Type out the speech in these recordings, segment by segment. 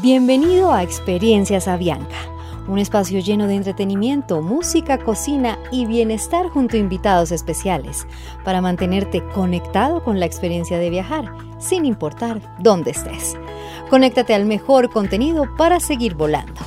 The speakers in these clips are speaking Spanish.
Bienvenido a Experiencias Avianca, un espacio lleno de entretenimiento, música, cocina y bienestar junto a invitados especiales para mantenerte conectado con la experiencia de viajar, sin importar dónde estés. Conéctate al mejor contenido para seguir volando.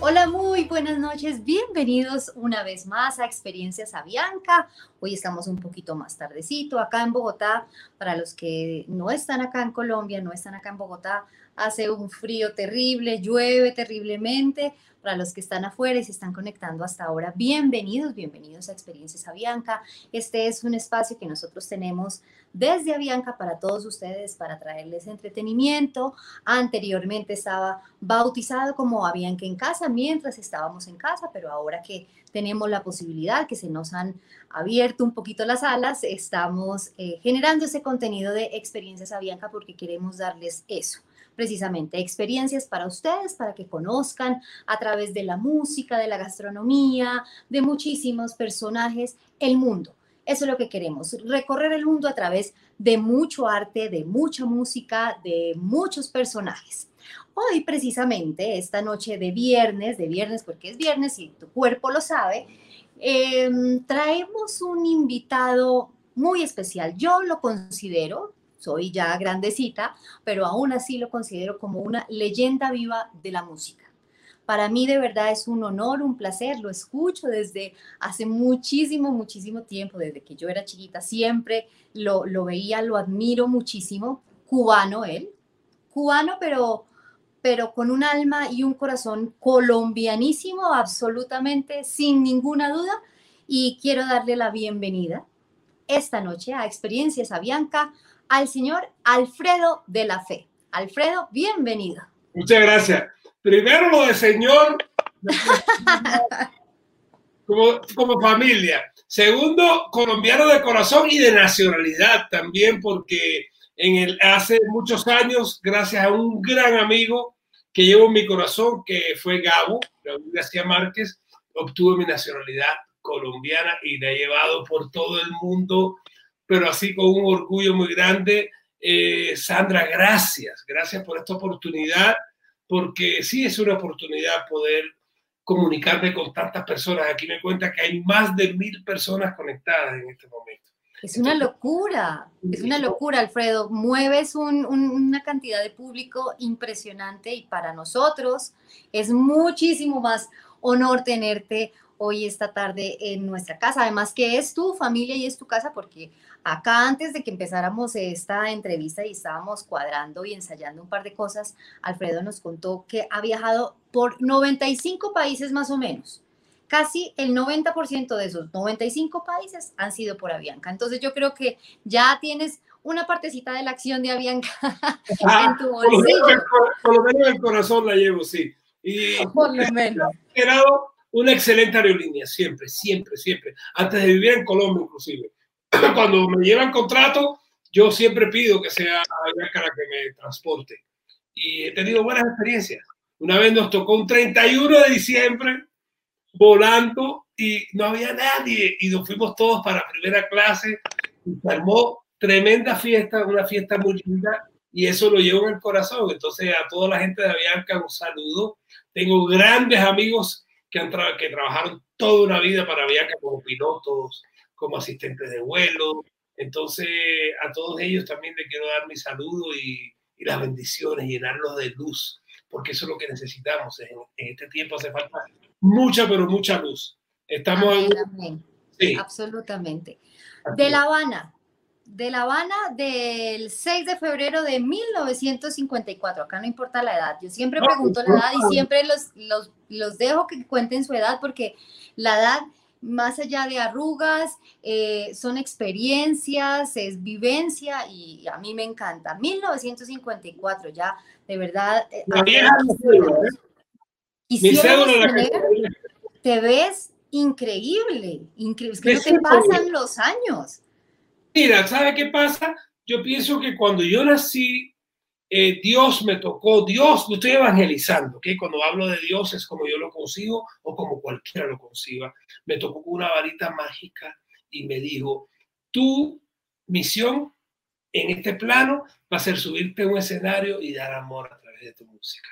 Hola, muy buenas noches. Bienvenidos una vez más a Experiencias Avianca. Hoy estamos un poquito más tardecito acá en Bogotá. Para los que no están acá en Colombia, no están acá en Bogotá, hace un frío terrible, llueve terriblemente. Para los que están afuera y se están conectando hasta ahora, bienvenidos, bienvenidos a Experiencias Avianca. Este es un espacio que nosotros tenemos desde Avianca para todos ustedes, para traerles entretenimiento. Anteriormente estaba bautizado como Avianca en casa mientras estábamos en casa, pero ahora que tenemos la posibilidad, que se nos han abierto un poquito las alas, estamos eh, generando ese contenido de experiencias Avianca porque queremos darles eso precisamente experiencias para ustedes, para que conozcan a través de la música, de la gastronomía, de muchísimos personajes, el mundo. Eso es lo que queremos, recorrer el mundo a través de mucho arte, de mucha música, de muchos personajes. Hoy precisamente, esta noche de viernes, de viernes porque es viernes y tu cuerpo lo sabe, em, traemos un invitado muy especial. Yo lo considero, soy ya grandecita, pero aún así lo considero como una leyenda viva de la música. Para mí de verdad es un honor, un placer, lo escucho desde hace muchísimo, muchísimo tiempo, desde que yo era chiquita, siempre lo, lo veía, lo admiro muchísimo, cubano él, cubano pero, pero con un alma y un corazón colombianísimo, absolutamente, sin ninguna duda, y quiero darle la bienvenida esta noche a Experiencias Avianca al señor Alfredo de la Fe. Alfredo, bienvenido. Muchas gracias. Primero lo de señor como, como familia. Segundo, colombiano de corazón y de nacionalidad también, porque en el, hace muchos años, gracias a un gran amigo que llevo en mi corazón, que fue Gabo, García Márquez, obtuve mi nacionalidad colombiana y la he llevado por todo el mundo, pero así con un orgullo muy grande. Eh, Sandra, gracias, gracias por esta oportunidad porque sí es una oportunidad poder comunicarme con tantas personas. Aquí me cuenta que hay más de mil personas conectadas en este momento. Es una locura, es una locura, Alfredo. Mueves una cantidad de público impresionante y para nosotros es muchísimo más honor tenerte hoy esta tarde en nuestra casa. Además que es tu familia y es tu casa porque acá antes de que empezáramos esta entrevista y estábamos cuadrando y ensayando un par de cosas, Alfredo nos contó que ha viajado por 95 países más o menos. Casi el 90% de esos 95 países han sido por Avianca. Entonces yo creo que ya tienes una partecita de la acción de Avianca en tu bolsillo. Por lo menos el corazón la llevo, sí. Y por lo menos una excelente aerolínea, siempre, siempre, siempre. Antes de vivir en Colombia, inclusive. Cuando me llevan contrato, yo siempre pido que sea la que me transporte. Y he tenido buenas experiencias. Una vez nos tocó un 31 de diciembre volando y no había nadie. Y nos fuimos todos para primera clase. Y se armó tremenda fiesta, una fiesta muy linda. Y eso lo llevo en el corazón. Entonces, a toda la gente de Avianca, un saludo. Tengo grandes amigos que, han que trabajaron toda una vida para Avianca como pilotos, como asistentes de vuelo. Entonces, a todos ellos también les quiero dar mi saludo y, y las bendiciones, llenarlos de luz, porque eso es lo que necesitamos. En, este tiempo hace falta mucha, pero mucha luz. Estamos en... Sí. Absolutamente. De La Habana, de La Habana del 6 de febrero de 1954. Acá no importa la edad. Yo siempre pregunto la edad y siempre los, los, los dejo que cuenten su edad porque la edad, más allá de arrugas, eh, son experiencias, es vivencia y a mí me encanta. 1954, ya de verdad. Eh, te ves increíble, increíble. Es que no te pasan los años. Mira, ¿sabe qué pasa? Yo pienso que cuando yo nací, eh, Dios me tocó, Dios, lo estoy evangelizando, que cuando hablo de Dios es como yo lo consigo o como cualquiera lo conciba. Me tocó una varita mágica y me dijo, tu misión en este plano va a ser subirte a un escenario y dar amor a través de tu música.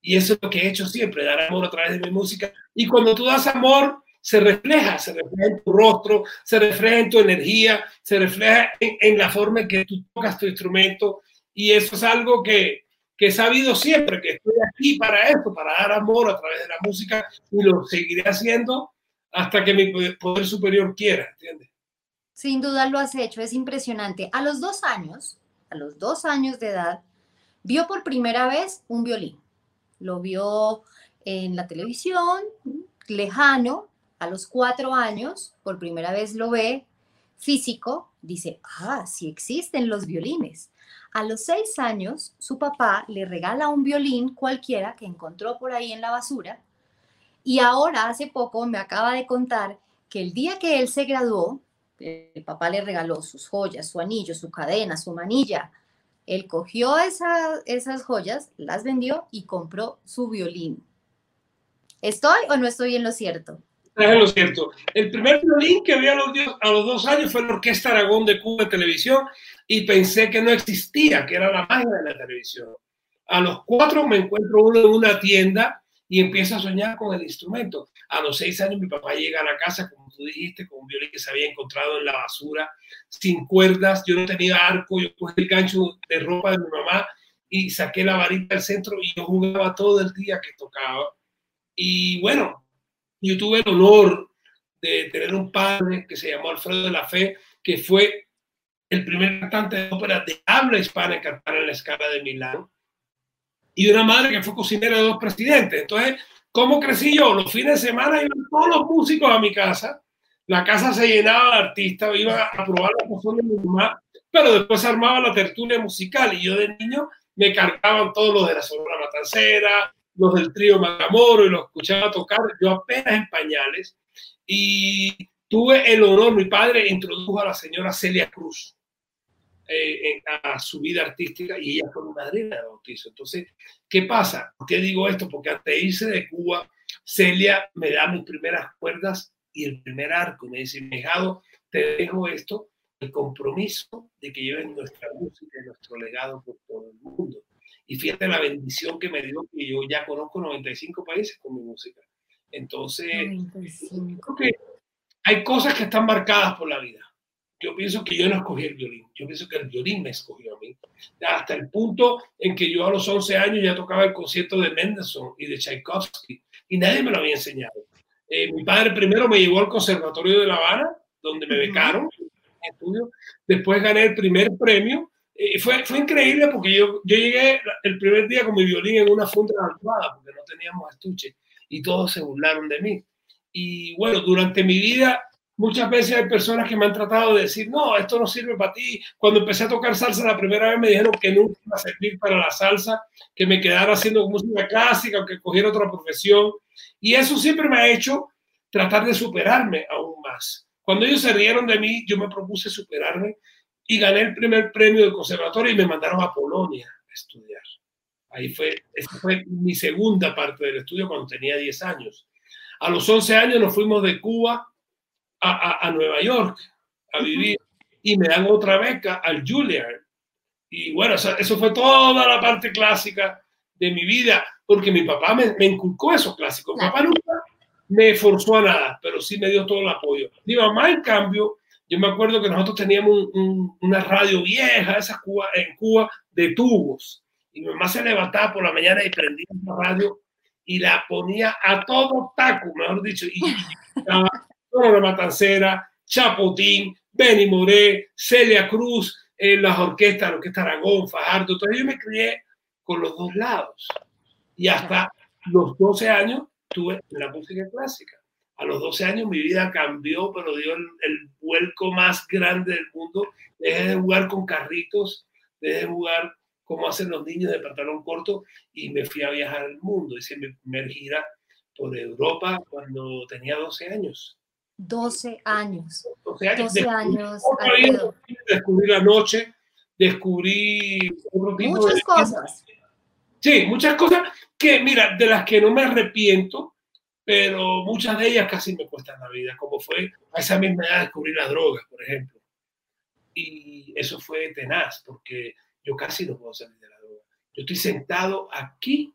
Y eso es lo que he hecho siempre, dar amor a través de mi música. Y cuando tú das amor, se refleja, se refleja en tu rostro, se refleja en tu energía, se refleja en, la forma en que tú tocas tu instrumento. Y eso es algo que, que he sabido siempre, que estoy aquí para esto, para dar amor a través de la música y lo seguiré haciendo hasta que mi poder superior quiera, ¿entiendes? Sin duda lo has hecho, es impresionante. A los dos años, a los dos años de edad, vio por primera vez un violín. Lo vio en la televisión, lejano, a los cuatro años, por primera vez lo ve físico, dice, ah, sí existen los violines. A los seis años, su papá le regala un violín cualquiera que encontró por ahí en la basura. Y ahora, hace poco, me acaba de contar que el día que él se graduó, el papá le regaló sus joyas, su anillo, su cadena, su manilla. Él cogió esas joyas, las vendió y compró su violín. ¿Estoy o no estoy en lo cierto? Es lo cierto. El primer violín que vi a los, a los dos años fue la Orquesta Aragón de Cuba Televisión y pensé que no existía, que era la magia de la televisión. A los cuatro me encuentro uno en una tienda y empiezo a soñar con el instrumento. A los seis años mi papá llega a la casa, como tú dijiste, con un violín que se había encontrado en la basura, sin cuerdas, yo no tenía arco, yo cogí el gancho de ropa de mi mamá y saqué la varita del centro y yo jugaba todo el día que tocaba. Y bueno, yo tuve el honor de tener un padre que se llamó Alfredo de la Fe, que fue el primer cantante de ópera de habla hispana en cantar en la escala de Milán, y una madre que fue cocinera de dos presidentes. Entonces, ¿cómo crecí yo? Los fines de semana iban todos los músicos a mi casa, la casa se llenaba de artistas, iba a probar la canción de mi mamá, pero después armaba la tertulia musical y yo de niño me cargaban todos los de la Sonora Matancera, los del trío Magamoro y los escuchaba tocar, yo apenas en pañales, y tuve el honor, mi padre introdujo a la señora Celia Cruz eh, a su vida artística y ella fue mi madrina de bautizo. Entonces, ¿qué pasa? ¿Por qué digo esto? Porque antes de irse de Cuba, Celia me da mis primeras cuerdas y el primer arco. Me dice, Mejado, te dejo esto, el compromiso de que lleven nuestra música y nuestro legado por todo el mundo. Y fíjate la bendición que me dio que yo ya conozco 95 países con mi música. Entonces, creo que hay cosas que están marcadas por la vida. Yo pienso que yo no escogí el violín, yo pienso que el violín me escogió a mí. Hasta el punto en que yo a los 11 años ya tocaba el concierto de Mendelssohn y de Tchaikovsky y nadie me lo había enseñado. Eh, mi padre primero me llevó al Conservatorio de La Habana, donde me becaron estudio. Después gané el primer premio fue, fue increíble porque yo, yo llegué el primer día con mi violín en una funda almohada porque no teníamos estuche y todos se burlaron de mí. Y bueno, durante mi vida muchas veces hay personas que me han tratado de decir, no, esto no sirve para ti. Cuando empecé a tocar salsa la primera vez me dijeron que nunca iba a servir para la salsa, que me quedara haciendo música clásica o que cogiera otra profesión. Y eso siempre me ha hecho tratar de superarme aún más. Cuando ellos se rieron de mí, yo me propuse superarme y gané el primer premio del conservatorio y me mandaron a Polonia a estudiar. Ahí fue, esa fue mi segunda parte del estudio cuando tenía 10 años. A los 11 años nos fuimos de Cuba a, a, Nueva York a vivir y me dan otra beca al Juilliard. Y bueno, eso, fue toda la parte clásica de mi vida, porque mi papá me, me inculcó esos clásicos. Mi papá nunca me forzó a nada, pero sí me dio todo el apoyo. Mi mamá, en cambio, yo me acuerdo que nosotros teníamos una radio vieja, esa Cuba, en Cuba, de tubos. Y mi mamá se levantaba por la mañana y prendía la radio y la ponía a todo taco, mejor dicho. Y estaba la Matancera, Chapotín, Benny Moré, Celia Cruz, en las orquestas, la Orquesta Aragón, Fajardo. Entonces yo me crié con los dos lados. Y hasta los 12 años tuve la música clásica a los 12 años mi vida cambió, pero dio el, vuelco más grande del mundo. Dejé de jugar con carritos, dejé de jugar como hacen los niños de pantalón corto y me fui a viajar al mundo. Hice mi primera gira por Europa cuando tenía 12 años. 12 años. 12 años. 12 años descubrí la noche, descubrí muchas cosas. Sí, muchas cosas que, mira, de las que no me arrepiento, pero muchas de ellas casi me cuestan la vida, como fue a esa misma edad descubrir las drogas, por ejemplo. Y eso fue tenaz, porque yo casi no puedo salir de la droga. Yo estoy sentado aquí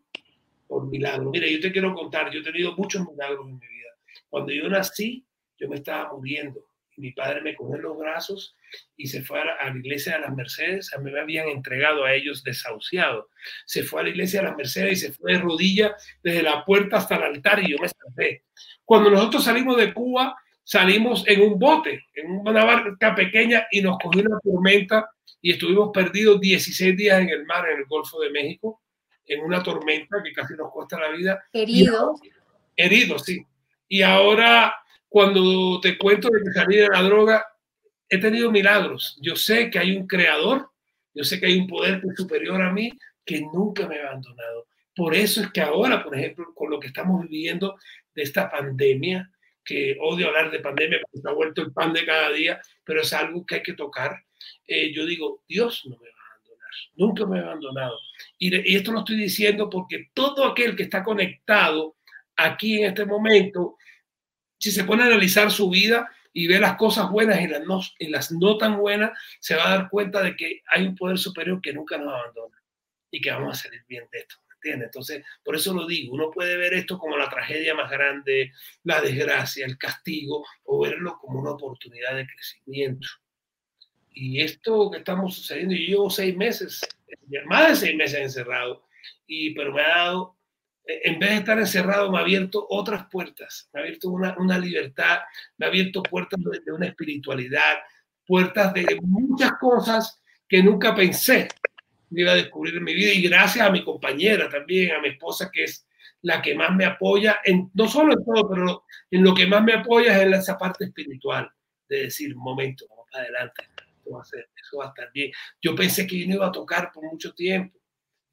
por milagro. Mira, yo te quiero contar, yo he tenido muchos milagros en mi vida. Cuando yo nací, yo me estaba muriendo. Y mi padre me cogió en los brazos y se fue a la, iglesia de las Mercedes. A mí me habían entregado a ellos desahuciado. Se fue a la iglesia de las Mercedes y se fue de rodilla desde la puerta hasta el altar y yo me salvé. Cuando nosotros salimos de Cuba, salimos en un bote, en una barca pequeña y nos cogió una tormenta y estuvimos perdidos 16 días en el mar, en el Golfo de México, en una tormenta que casi nos cuesta la vida. Herido. Herido, sí. Y ahora, cuando te cuento de que salí de la droga, he tenido milagros. Yo sé que hay un creador, yo sé que hay un poder superior a mí que nunca me ha abandonado. Por eso es que ahora, por ejemplo, con lo que estamos viviendo de esta pandemia, que odio hablar de pandemia porque se ha vuelto el pan de cada día, pero es algo que hay que tocar. Eh, yo digo, Dios no me va a abandonar, nunca me ha abandonado. Y, y esto lo estoy diciendo porque todo aquel que está conectado aquí en este momento, si se pone a analizar su vida y ve las cosas buenas y las no, y las no tan buenas, se va a dar cuenta de que hay un poder superior que nunca nos abandona y que vamos a salir bien de esto. Entonces, por eso lo digo, uno puede ver esto como la tragedia más grande, la desgracia, el castigo, o verlo como una oportunidad de crecimiento. Y esto que estamos sucediendo, yo llevo seis meses, más de seis meses encerrado, y, pero me ha dado, en vez de estar encerrado, me ha abierto otras puertas, me ha abierto una, libertad, me ha abierto puertas de una espiritualidad, puertas de muchas cosas que nunca pensé iba a descubrir en mi vida y gracias a mi compañera también, a mi esposa que es la que más me apoya, en, no solo en todo, pero en lo que más me apoya es en esa parte espiritual, de decir, momento, vamos adelante, esto va, a eso va a estar bien. Yo pensé que yo no iba a tocar por mucho tiempo.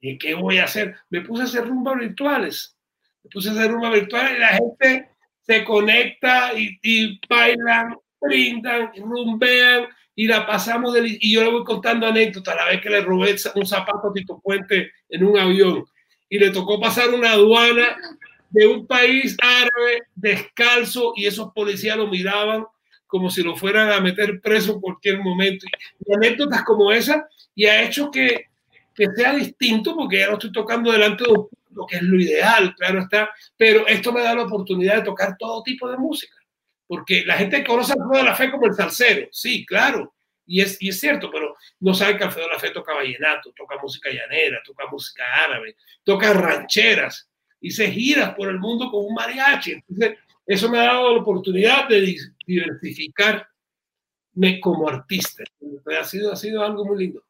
¿Y qué voy a hacer? Me puse a hacer rumbas virtuales. Me puse a hacer rumbas virtuales y la gente se conecta y, y bailan, brindan, rumbean y la pasamos de, y yo le voy contando anécdotas la vez que le robé un zapato a Tito Puente en un avión y le tocó pasar una aduana de un país árabe descalzo y esos policías lo miraban como si lo fueran a meter preso en cualquier momento. Y anécdotas como esa y ha hecho que, que sea distinto porque ya no estoy tocando delante de lo que es lo ideal, claro está, pero esto me da la oportunidad de tocar todo tipo de música porque la gente conoce al Alfredo de la Fe como el salsero, sí, claro, y es, y es cierto, pero no sabe que Alfredo de la Fe toca vallenato, toca música llanera, toca música árabe, toca rancheras y se gira por el mundo con un mariachi. Entonces, eso me ha dado la oportunidad de diversificarme como artista. Ha sido, ha sido algo muy lindo.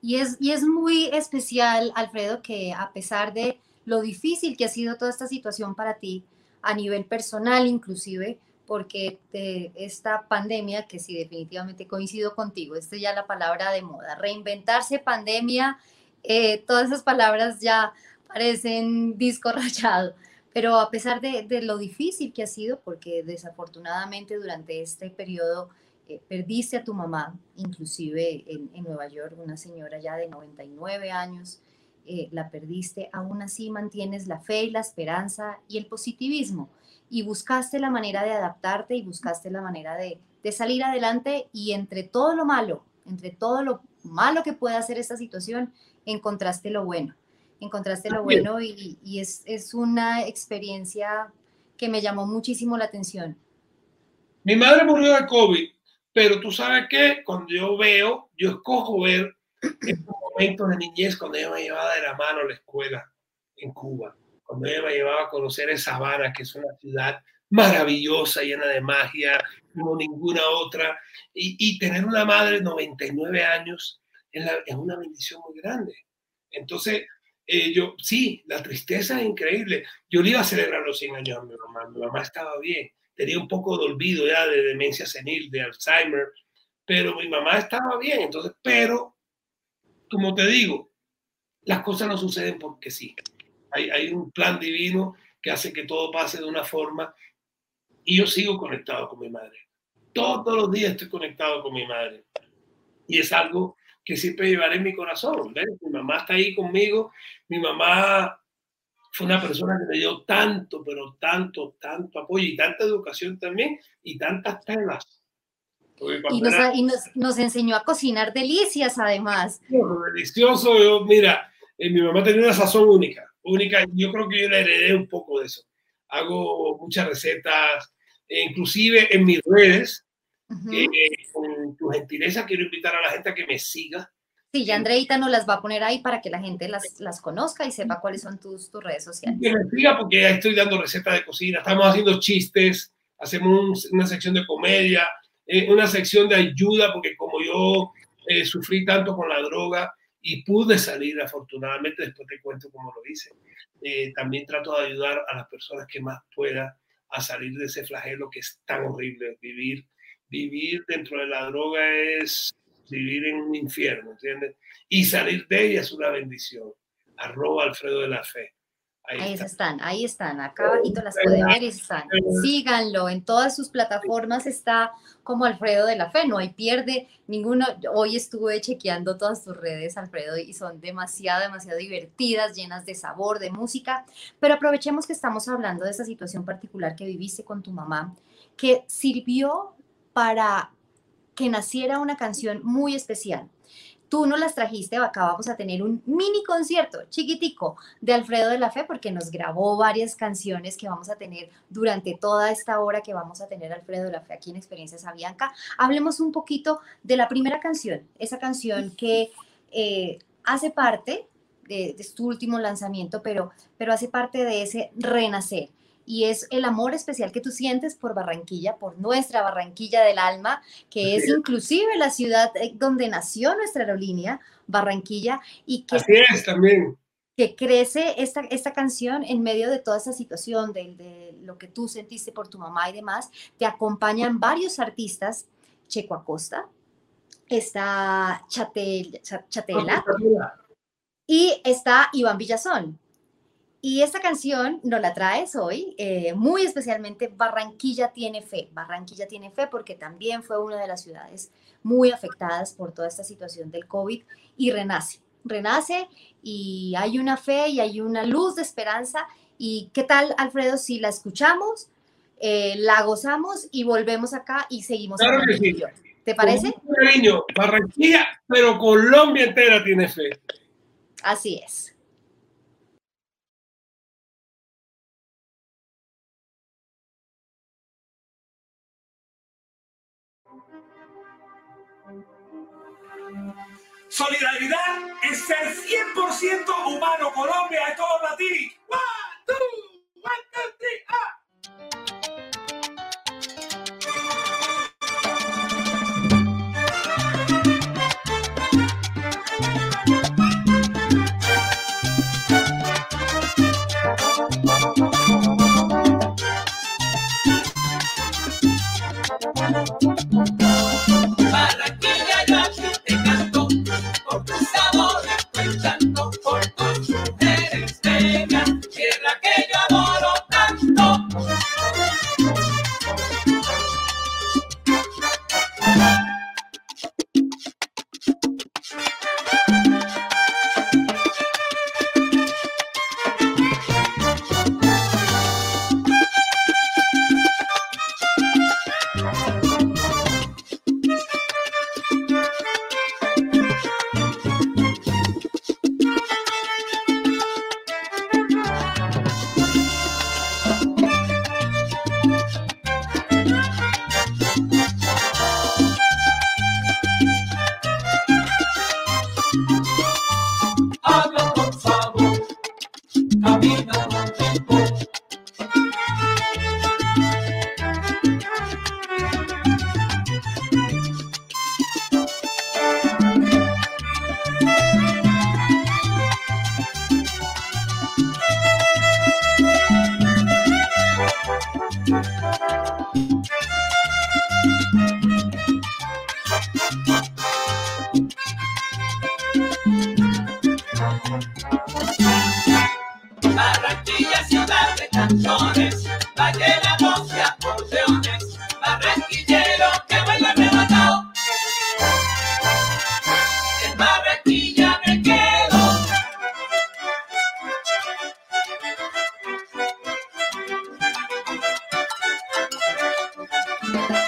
Y es, y es muy especial, Alfredo, que a pesar de lo difícil que ha sido toda esta situación para ti, a nivel personal inclusive, porque esta pandemia, que sí definitivamente coincido contigo, esta es ya la palabra de moda, reinventarse pandemia, eh, todas esas palabras ya parecen disco rayado, pero a pesar de, lo difícil que ha sido, porque desafortunadamente durante este periodo eh, perdiste a tu mamá, inclusive en, Nueva York, una señora ya de 99 años, eh, la perdiste, aún así mantienes la fe y la esperanza y el positivismo y buscaste la manera de adaptarte y buscaste la manera de, salir adelante y entre todo lo malo, entre todo lo malo que puede hacer esta situación, encontraste lo bueno. Encontraste lo bueno y, es, es, una experiencia que me llamó muchísimo la atención. Mi madre murió de COVID, pero tú sabes que cuando yo veo, yo escojo ver estos momentos de niñez cuando ella me llevaba de la mano a la escuela en Cuba cuando ella me llevaba a conocer esa Sabana, que es una ciudad maravillosa, llena de magia, como ninguna otra, y, tener una madre de 99 años es, una bendición muy grande. Entonces, eh, yo, sí, la tristeza es increíble. Yo le iba a celebrar los 100 años a mi mamá, mi mamá estaba bien, tenía un poco de olvido ya de demencia senil, de Alzheimer, pero mi mamá estaba bien, entonces, pero, como te digo, las cosas no suceden porque sí. Hay, un plan divino que hace que todo pase de una forma y yo sigo conectado con mi madre. Todos los días estoy conectado con mi madre. Y es algo que siempre llevaré en mi corazón. Mi mamá está ahí conmigo. Mi mamá fue una persona que me dio tanto, pero tanto, tanto apoyo y tanta educación también y tantas telas. Y, nos, nos, enseñó a cocinar delicias además. Delicioso, yo, mira, Eh, mi mamá tenía una sazón única, única. Yo creo que yo le heredé un poco de eso. Hago muchas recetas, e inclusive en mis redes. Eh, con tu gentileza quiero invitar a la gente a que me siga. Sí, ya Andreita nos las va a poner ahí para que la gente las, las conozca y sepa cuáles son tus, tus redes sociales. Que me siga porque estoy dando recetas de cocina, estamos haciendo chistes, hacemos una sección de comedia, eh, una sección de ayuda, porque como yo eh, sufrí tanto con la droga y pude salir afortunadamente, después te cuento cómo lo hice, eh, también trato de ayudar a las personas que más pueda a salir de ese flagelo que es tan horrible. Vivir, vivir dentro de la droga es vivir en un infierno, ¿entiendes? Y salir de ella es una bendición. Arroba Alfredo de la Fe. Ahí, están, ahí están, acá abajito las pueden ver y están. Síganlo, en todas sus plataformas está como Alfredo de la Fe, no hay pierde ninguno. Hoy estuve chequeando todas tus redes, Alfredo, y son demasiado, demasiado divertidas, llenas de sabor, de música. Pero aprovechemos que estamos hablando de esa situación particular que viviste con tu mamá, que sirvió para que naciera una canción muy especial. Tú nos las trajiste, acá vamos a tener un mini concierto chiquitico de Alfredo de la Fe porque nos grabó varias canciones que vamos a tener durante toda esta hora que vamos a tener Alfredo de la Fe aquí en Experiencias Avianca. Hablemos un poquito de la primera canción, esa canción que eh, hace parte de, de, tu último lanzamiento, pero, pero hace parte de ese renacer y es el amor especial que tú sientes por Barranquilla, por nuestra Barranquilla del alma, que es inclusive la ciudad eh, donde nació nuestra aerolínea, Barranquilla, y que... Así es también. Que crece esta, esta canción en medio de toda esa situación, de, de lo que tú sentiste por tu mamá y demás. Te acompañan varios artistas, Checo Acosta, está Chatel, Chatela, y está Iván Villazón. Y esta canción nos la traes hoy, eh, muy especialmente Barranquilla tiene fe. Barranquilla tiene fe porque también fue una de las ciudades muy afectadas por toda esta situación del COVID y renace. Renace y hay una fe y hay una luz de esperanza. ¿Y qué tal, Alfredo, si la escuchamos, eh, la gozamos y volvemos acá y seguimos? Claro que sí. ¿Te parece? Cariño, Barranquilla, pero Colombia entera tiene fe. Así es. Solidaridad es ser 100% humano. Colombia, es todo para ti. One, Barranquilla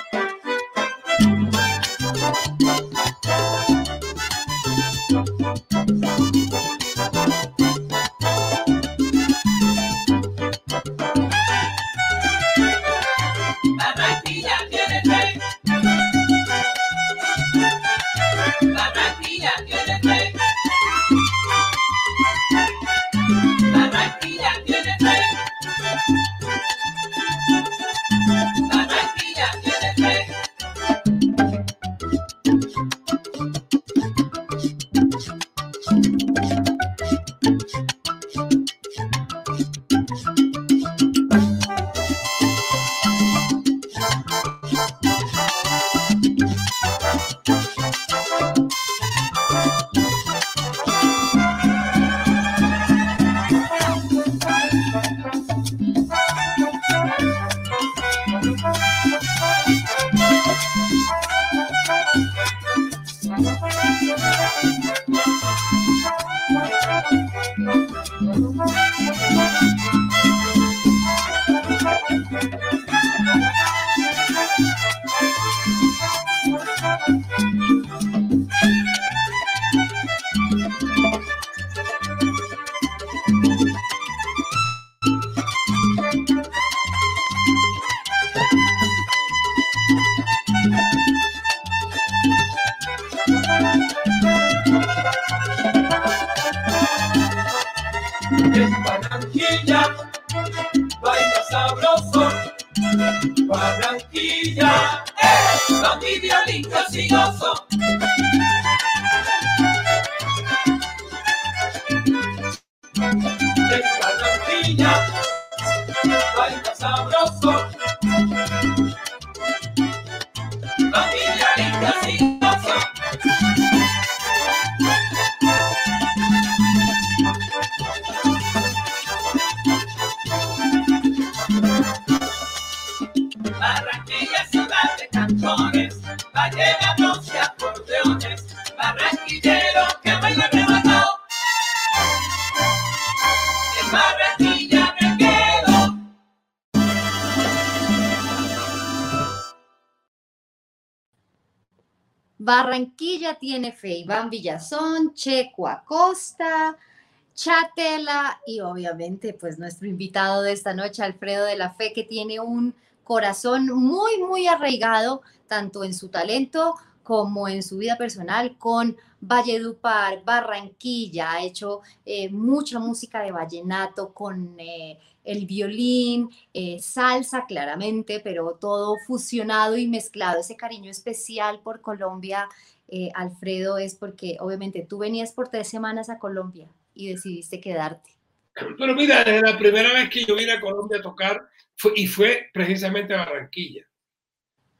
Barranquilla tiene fe. Iván Villazón, Checo Acosta, Chatela y obviamente pues nuestro invitado de esta noche, Alfredo de la Fe, que tiene un corazón muy, muy arraigado tanto en su talento como en su vida personal con Valledupar, Barranquilla, ha hecho eh, mucha música de vallenato con eh, el violín, eh, salsa claramente, pero todo fusionado y mezclado. Ese cariño especial por Colombia, eh, Alfredo, es porque obviamente tú venías por tres semanas a Colombia y decidiste quedarte. Pero mira, desde la primera vez que yo vine a Colombia a tocar, y fue precisamente a Barranquilla.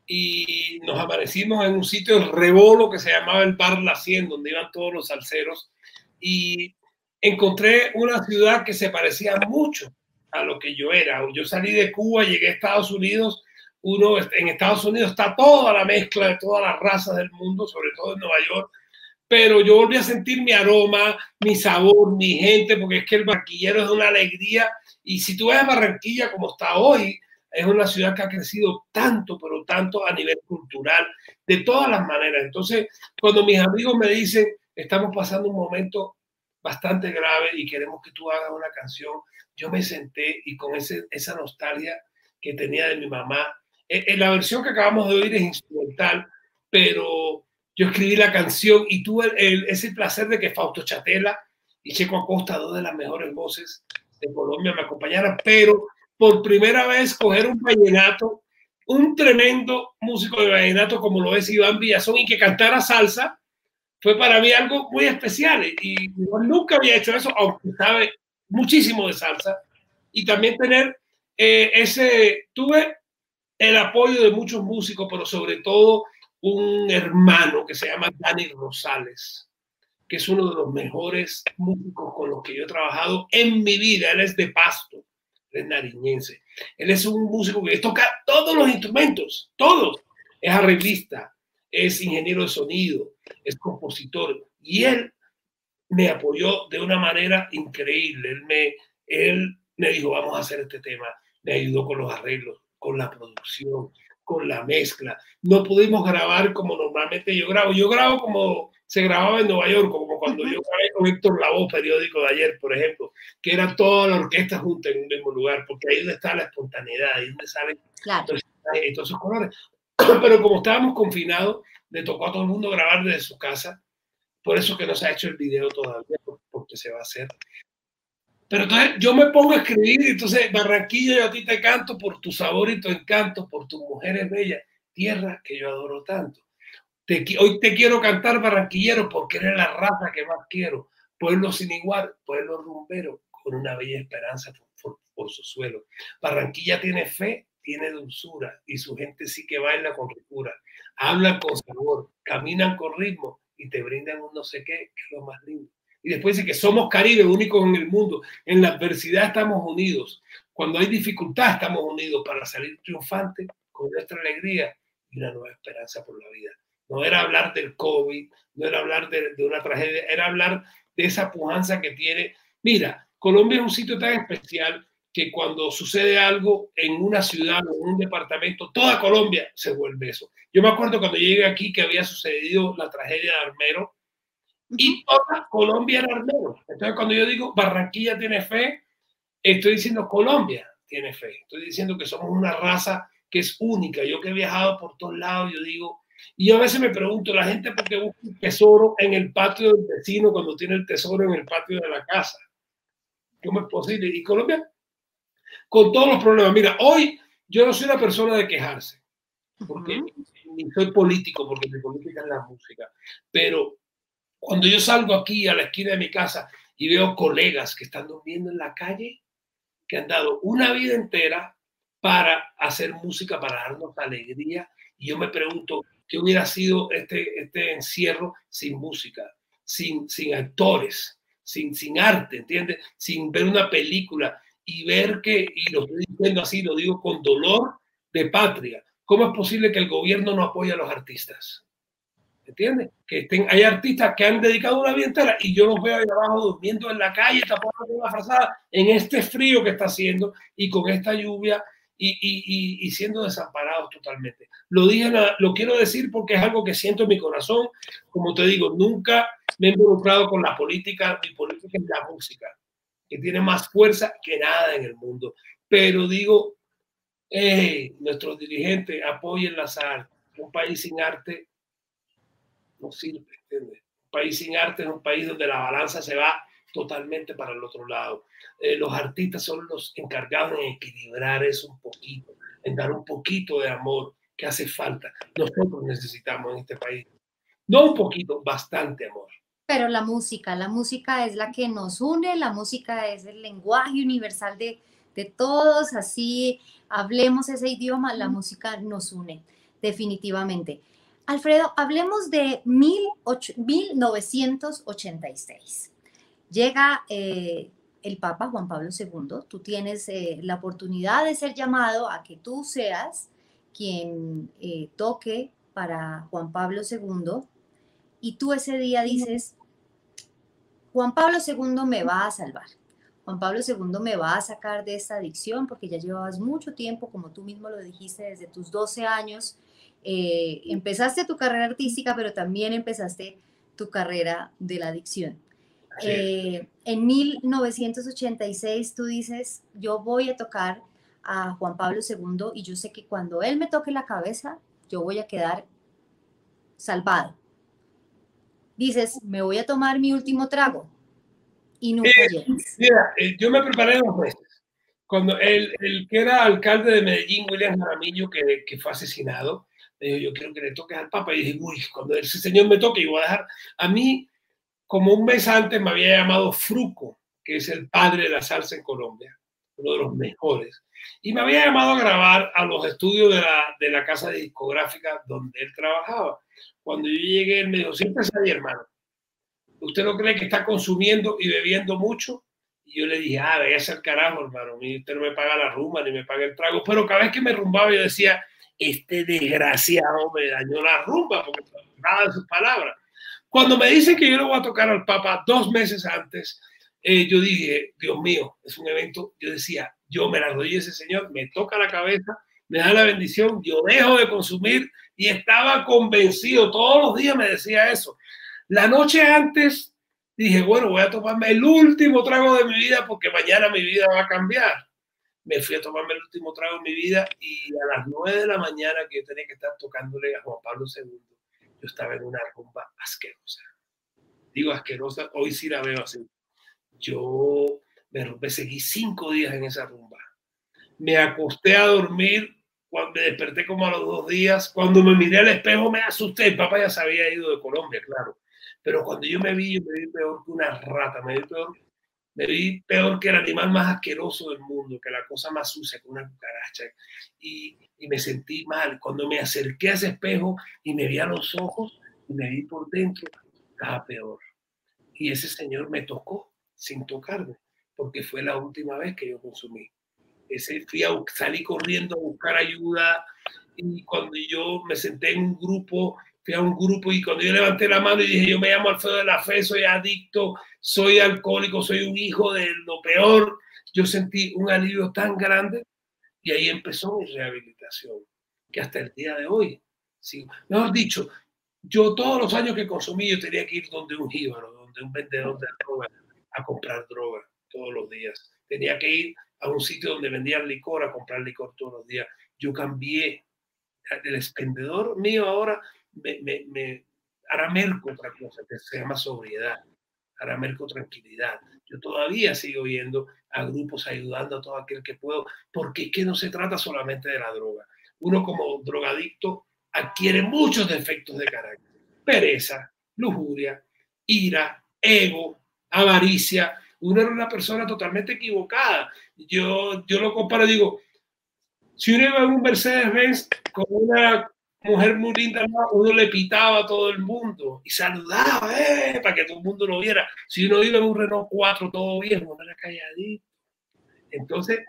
Y nos amanecimos en un sitio rebolo que se llamaba el Bar La Cien, donde iban todos los salseros. Y encontré una ciudad que se parecía mucho a lo que yo era. Yo salí de Cuba, llegué a Estados Unidos. Uno, en Estados Unidos está toda la mezcla de todas las razas del mundo, sobre todo en Nueva York pero yo volví a sentir mi aroma, mi sabor, mi gente, porque es que el barquillero es una alegría. Y si tú ves Barranquilla como está hoy, es una ciudad que ha crecido tanto, pero tanto a nivel cultural, de todas las maneras. Entonces, cuando mis amigos me dicen, estamos pasando un momento bastante grave y queremos que tú hagas una canción, yo me senté y con ese, esa nostalgia que tenía de mi mamá, en, en la versión que acabamos de oír es instrumental, pero yo escribí la canción y tuve el, el- ese placer de que Fausto Chatela y Checo Acosta, dos de las mejores voces de Colombia, me acompañaran, pero por primera vez coger un vallenato, un tremendo músico de vallenato como lo es Iván Villazón y que cantara salsa, fue para mí algo muy especial y yo nunca había hecho eso, aunque sabe muchísimo de salsa y también tener eh, ese, tuve el apoyo de muchos músicos, pero sobre todo un hermano que se llama Dani Rosales, que es uno de los mejores músicos con los que yo he trabajado en mi vida. Él es de Pasto, es nariñense. Él es un músico que toca todos los instrumentos, todos. Es arreglista, es ingeniero de sonido, es compositor. Y él me apoyó de una manera increíble. Él me, él me dijo, vamos a hacer este tema. Me ayudó con los arreglos, con la producción, con la mezcla. No pudimos grabar como normalmente yo grabo. Yo grabo como se grababa en Nueva York, como cuando yo grabé con Héctor Lavoe, periódico de ayer, por ejemplo, que era toda la orquesta junta en un mismo lugar, porque ahí donde está la espontaneidad, ahí donde salen Claro. todos esos colores. Pero como estábamos confinados, le tocó a todo el mundo grabar desde su casa. Por eso que no se ha hecho el video todavía, porque se va a hacer. Pero entonces yo me pongo a escribir, y entonces Barranquilla, yo a ti te canto por tu sabor y tu encanto, por tus mujeres bellas, tierra que yo adoro tanto. Hoy te quiero cantar barranquillero porque eres la raza que más quiero. Pueblo sin igual, pueblo rumbero, con una bella esperanza por, por su suelo. Barranquilla tiene fe, tiene dulzura y su gente sí que baila con ricura. Hablan con sabor, caminan con ritmo y te brindan un no sé qué, que es lo más lindo. Y después dice que somos Caribe, únicos en el mundo. En la adversidad estamos unidos. Cuando hay dificultad estamos unidos para salir triunfantes con nuestra alegría y una nueva esperanza por la vida. No era hablar del COVID, no era hablar de, de una tragedia, era hablar de esa pujanza que tiene. Mira, Colombia es un sitio tan especial que cuando sucede algo en una ciudad o en un departamento, toda Colombia se vuelve eso. Yo me acuerdo cuando llegué aquí que había sucedido la tragedia de Armero y toda Colombia era armero. Entonces, cuando yo digo Barranquilla tiene fe, estoy diciendo Colombia tiene fe. Estoy diciendo que somos una raza que es única. Yo que he viajado por todos lados, yo digo, y yo a veces me pregunto, la gente por qué busca un tesoro en el patio del vecino cuando tiene el tesoro en el patio de la casa. ¿Cómo es posible? Y Colombia, con todos los problemas. Mira, hoy yo no soy una persona de quejarse, porque ni soy político, porque mi política es la música, pero cuando yo salgo aquí a la esquina de mi casa y veo colegas que están durmiendo en la calle, que han dado una vida entera para hacer música, para darnos alegría, y yo me pregunto, ¿qué hubiera sido este, este encierro sin música, sin, sin actores, sin, sin arte, ¿entiendes? Sin ver una película y ver que, y lo estoy diciendo así, lo digo con dolor de patria, ¿cómo es posible que el gobierno no apoye a los artistas? ¿entiendes? Que estén, hay artistas que han dedicado una vida entera y yo los veo ahí abajo durmiendo en la calle, tapando la frazada, en este frío que está haciendo y con esta lluvia y, y, y, siendo desamparados totalmente. Lo dije, lo quiero decir porque es algo que siento en mi corazón. Como te digo, nunca me he involucrado con la política, mi política es la música, que tiene más fuerza que nada en el mundo. Pero digo, hey, nuestros dirigentes apoyen las artes. Un país sin arte no sirve, ¿entiendes? Un país sin arte es un país donde la balanza se va totalmente para el otro lado. Eh, los artistas son los encargados de equilibrar eso un poquito, en dar un poquito de amor que hace falta. Nosotros necesitamos en este país. No un poquito, bastante amor. Pero la música, la música es la que nos une, la música es el lenguaje universal de, de todos, así hablemos ese idioma, la música nos une, definitivamente. Alfredo, hablemos de 1986. Llega eh, el Papa Juan Pablo II, tú tienes eh, la oportunidad de ser llamado a que tú seas quien eh, toque para Juan Pablo II y tú ese día dices, Juan Pablo II me va a salvar. Juan Pablo II me va a sacar de esta adicción porque ya llevabas mucho tiempo, como tú mismo lo dijiste, desde tus 12 años eh, empezaste tu carrera artística, pero también empezaste tu carrera de la adicción. Eh, en 1986 tú dices, yo voy a tocar a Juan Pablo II y yo sé que cuando él me toque la cabeza, yo voy a quedar salvado. Dices, me voy a tomar mi último trago y nunca eh, Mira, yo me preparé dos meses. Cuando el, el, que era alcalde de Medellín, William Jaramillo, que, que fue asesinado, yo quiero que le toques al Papa. Y dije, uy, cuando ese señor me toque, yo voy a dejar. A mí, como un mes antes, me había llamado Fruco, que es el padre de la salsa en Colombia, uno de los mejores. Y me había llamado a grabar a los estudios de la, de la casa discográfica donde él trabajaba. Cuando yo llegué, él me dijo, siempre ahí, hermano. ¿Usted no cree que está consumiendo y bebiendo mucho? Y yo le dije, ah, váyase al carajo, hermano. Usted no me paga la rumba ni me paga el trago. Pero cada vez que me rumbaba, yo decía, este desgraciado me dañó la rumba, porque nada de sus palabras. Cuando me dicen que yo le voy a tocar al Papa dos meses antes, eh, yo dije, Dios mío, es un evento, yo decía, yo me la doy ese señor, me toca la cabeza, me da la bendición, yo dejo de consumir y estaba convencido, todos los días me decía eso. La noche antes dije, bueno, voy a tomarme el último trago de mi vida porque mañana mi vida va a cambiar me fui a tomarme el último trago en mi vida y a las nueve de la mañana que yo tenía que estar tocándole a Juan Pablo II, yo estaba en una rumba asquerosa. Digo asquerosa, hoy sí la veo así. Yo Me, seguí cinco días en esa rumba. Me acosté a dormir, cuando me desperté como a los dos días. Cuando me miré al espejo me asusté. El papá ya se había ido de Colombia, claro. Pero cuando yo me vi, yo me vi peor que una rata, me vi peor, me vi peor que el animal más asqueroso del mundo, que la cosa más sucia, que una cucaracha. Y, y me sentí mal. Cuando me acerqué a ese espejo y me vi a los ojos y me vi por dentro, estaba peor. Y ese señor me tocó sin tocarme, porque fue la última vez que yo consumí. Ese, fui a, salí corriendo a buscar ayuda y cuando yo me senté en un grupo, fui a un grupo y cuando yo levanté la mano y dije, yo me llamo Alfredo de la Fe, soy adicto, soy alcohólico, soy un hijo de lo peor, yo sentí un alivio tan grande y ahí empezó mi rehabilitación, que hasta el día de hoy, sí, mejor dicho, yo todos los años que consumí, yo tenía que ir donde un jíbaro, donde un vendedor de droga, a comprar droga todos los días. Tenía que ir a un sitio donde vendían licor a comprar licor todos los días. Yo cambié. El expendedor mío ahora me, me, me otra cosa que se llama sobriedad, hará merco tranquilidad. Yo todavía sigo yendo a grupos ayudando a todo aquel que puedo, porque es que no se trata solamente de la droga. Uno como drogadicto adquiere muchos defectos de carácter. Pereza, lujuria, ira, ego, avaricia. Uno era una persona totalmente equivocada. Yo, yo lo comparo digo, si uno iba en un Mercedes-Benz con una mujer muy linda, uno le pitaba a todo el mundo y saludaba eh, para que todo el mundo lo viera. Si uno iba en un Renault 4 todo viejo, uno era calladito. Entonces,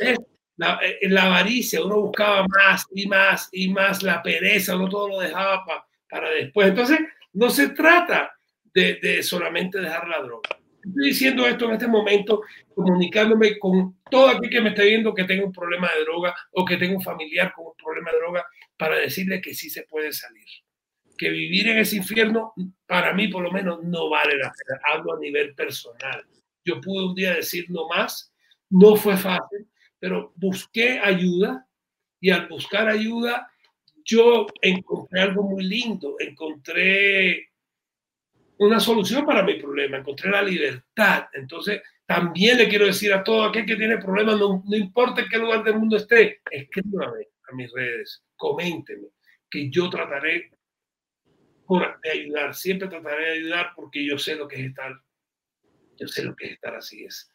es la, en la avaricia, uno buscaba más y más y más, la pereza, uno todo lo dejaba pa, para después. Entonces, no se trata de, solamente dejar la droga. Estoy diciendo esto en este momento, comunicándome con todo aquel que me está viendo que tenga un problema de droga o que tenga un familiar con un problema de droga, para decirle que sí se puede salir. Que vivir en ese infierno, para mí por lo menos, no vale la pena. Hablo a nivel personal. Yo pude un día decir no más, no fue fácil, pero busqué ayuda y al buscar ayuda yo encontré algo muy lindo, encontré una solución para mi problema, encontré la libertad. Entonces, también le quiero decir a todo aquel que tiene problemas, no, no importa en qué lugar del mundo esté, escríbame a mis redes, coménteme, que yo trataré de ayudar, siempre trataré de ayudar porque yo sé lo que es estar, yo sé lo que es estar así es.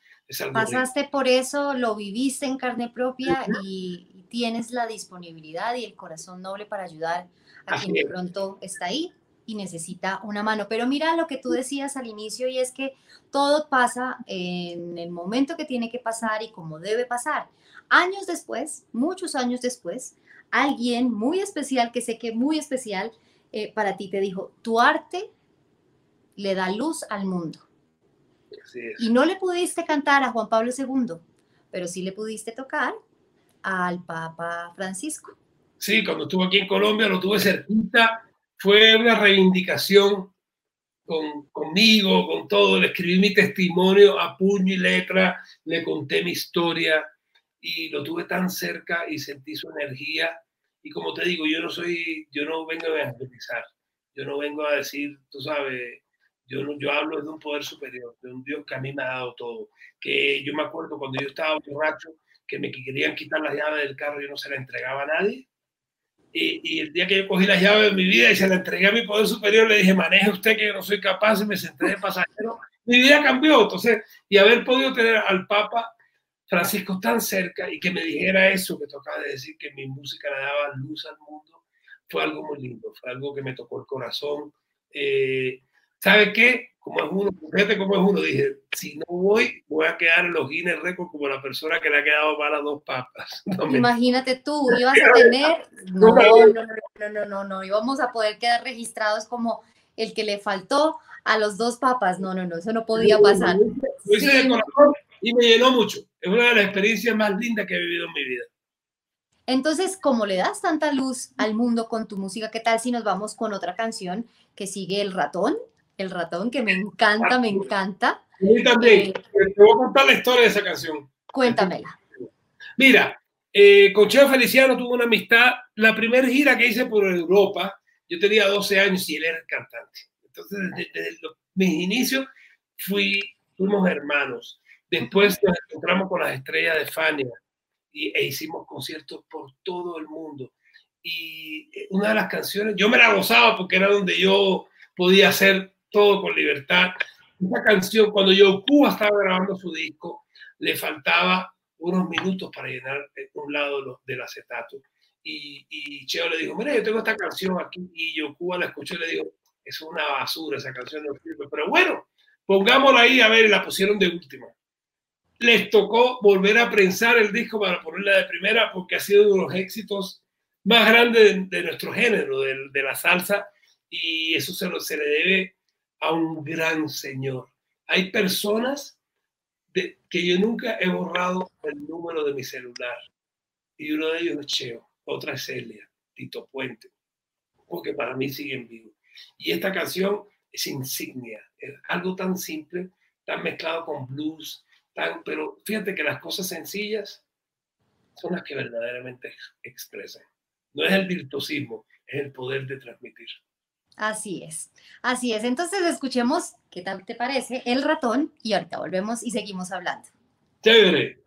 Pasaste por eso, lo viviste en carne propia y, y, tienes la disponibilidad y el corazón noble para ayudar a Así quien de pronto está ahí y necesita una mano. Pero mira lo que tú decías al inicio y es que todo pasa en el momento que tiene que pasar y como debe pasar. Años después, muchos años después, alguien muy especial, que sé que muy especial eh, para ti, te dijo, tu arte le da luz al mundo. Y no le pudiste cantar a Juan Pablo II, pero sí le pudiste tocar al Papa Francisco. Sí, cuando estuve aquí en Colombia lo tuve cerquita, fue una reivindicación con, conmigo, con todo, le escribí mi testimonio a puño y letra, le conté mi historia y lo tuve tan cerca y sentí su energía. Y como te digo, yo no soy, yo no vengo a evangelizar, yo no vengo a decir, tú sabes, yo, no, yo hablo de un poder superior, de un Dios que a mí me ha dado todo. Que yo me acuerdo cuando yo estaba borracho, que me querían quitar las llaves del carro, yo no se la entregaba a nadie. Y, el día que yo cogí las llaves de mi vida y se la entregué a mi poder superior, le dije, maneje usted que yo no soy capaz y me senté de pasajero. Mi vida cambió. Entonces, y haber podido tener al Papa Francisco tan cerca y que me dijera eso que tocaba de decir que mi música le daba luz al mundo, fue algo muy lindo, fue algo que me tocó el corazón. Eh, ¿Sabe qué? Como es uno, fíjate cómo es uno, dije, si no voy, voy a quedar en los Guinness Records como la persona que le ha quedado mal a dos papas. No. Imagínate tú, ibas a tener, no, no, no, no, no, no, no, íbamos a poder quedar registrados como el que le faltó a los dos papas, no, no, no, eso no podía pasar. Lo hice de corazón y me llenó mucho, es una de las experiencias más lindas que he vivido en mi vida. Entonces, como le das tanta luz al mundo con tu música, ¿qué tal si nos vamos con otra canción que sigue El ratón? El ratón, que me encanta, me encanta. A también. Eh, Te voy a contar la historia de esa canción. Cuéntamela. Mira, eh, con Cheo Feliciano tuvo una amistad. La primera gira que hice por Europa, yo tenía 12 años y él era el cantante. Entonces, desde, desde los, mis inicios, fui, fuimos hermanos. Después nos encontramos con las estrellas de Fania y, e hicimos conciertos por todo el mundo. Y eh, una de las canciones, yo me la gozaba porque era donde yo podía hacer todo con libertad. Esa canción, cuando yo Cuba estaba grabando su disco, le faltaba unos minutos para llenar un lado del acetato. Y, y Cheo le dijo, mira, yo tengo esta canción aquí. Y yo Cuba la escuché y le digo, es una basura esa canción, no sirve. Pero bueno, pongámosla ahí a ver, y la pusieron de última. Les tocó volver a prensar el disco para ponerla de primera porque ha sido uno de los éxitos más grandes de, nuestro género, de, de, la salsa, y eso se, lo, se le debe a un gran señor. Hay personas de, que yo nunca he borrado el número de mi celular, y uno de ellos es Cheo, otra es Celia, Tito Puente, porque para mí siguen vivos. Y esta canción es insignia, es algo tan simple, tan mezclado con blues, tan, pero fíjate que las cosas sencillas son las que verdaderamente expresan. No es el virtuosismo, es el poder de transmitir. Así es, así es. Entonces escuchemos qué tal te parece el ratón y ahorita volvemos y seguimos hablando. Chévere.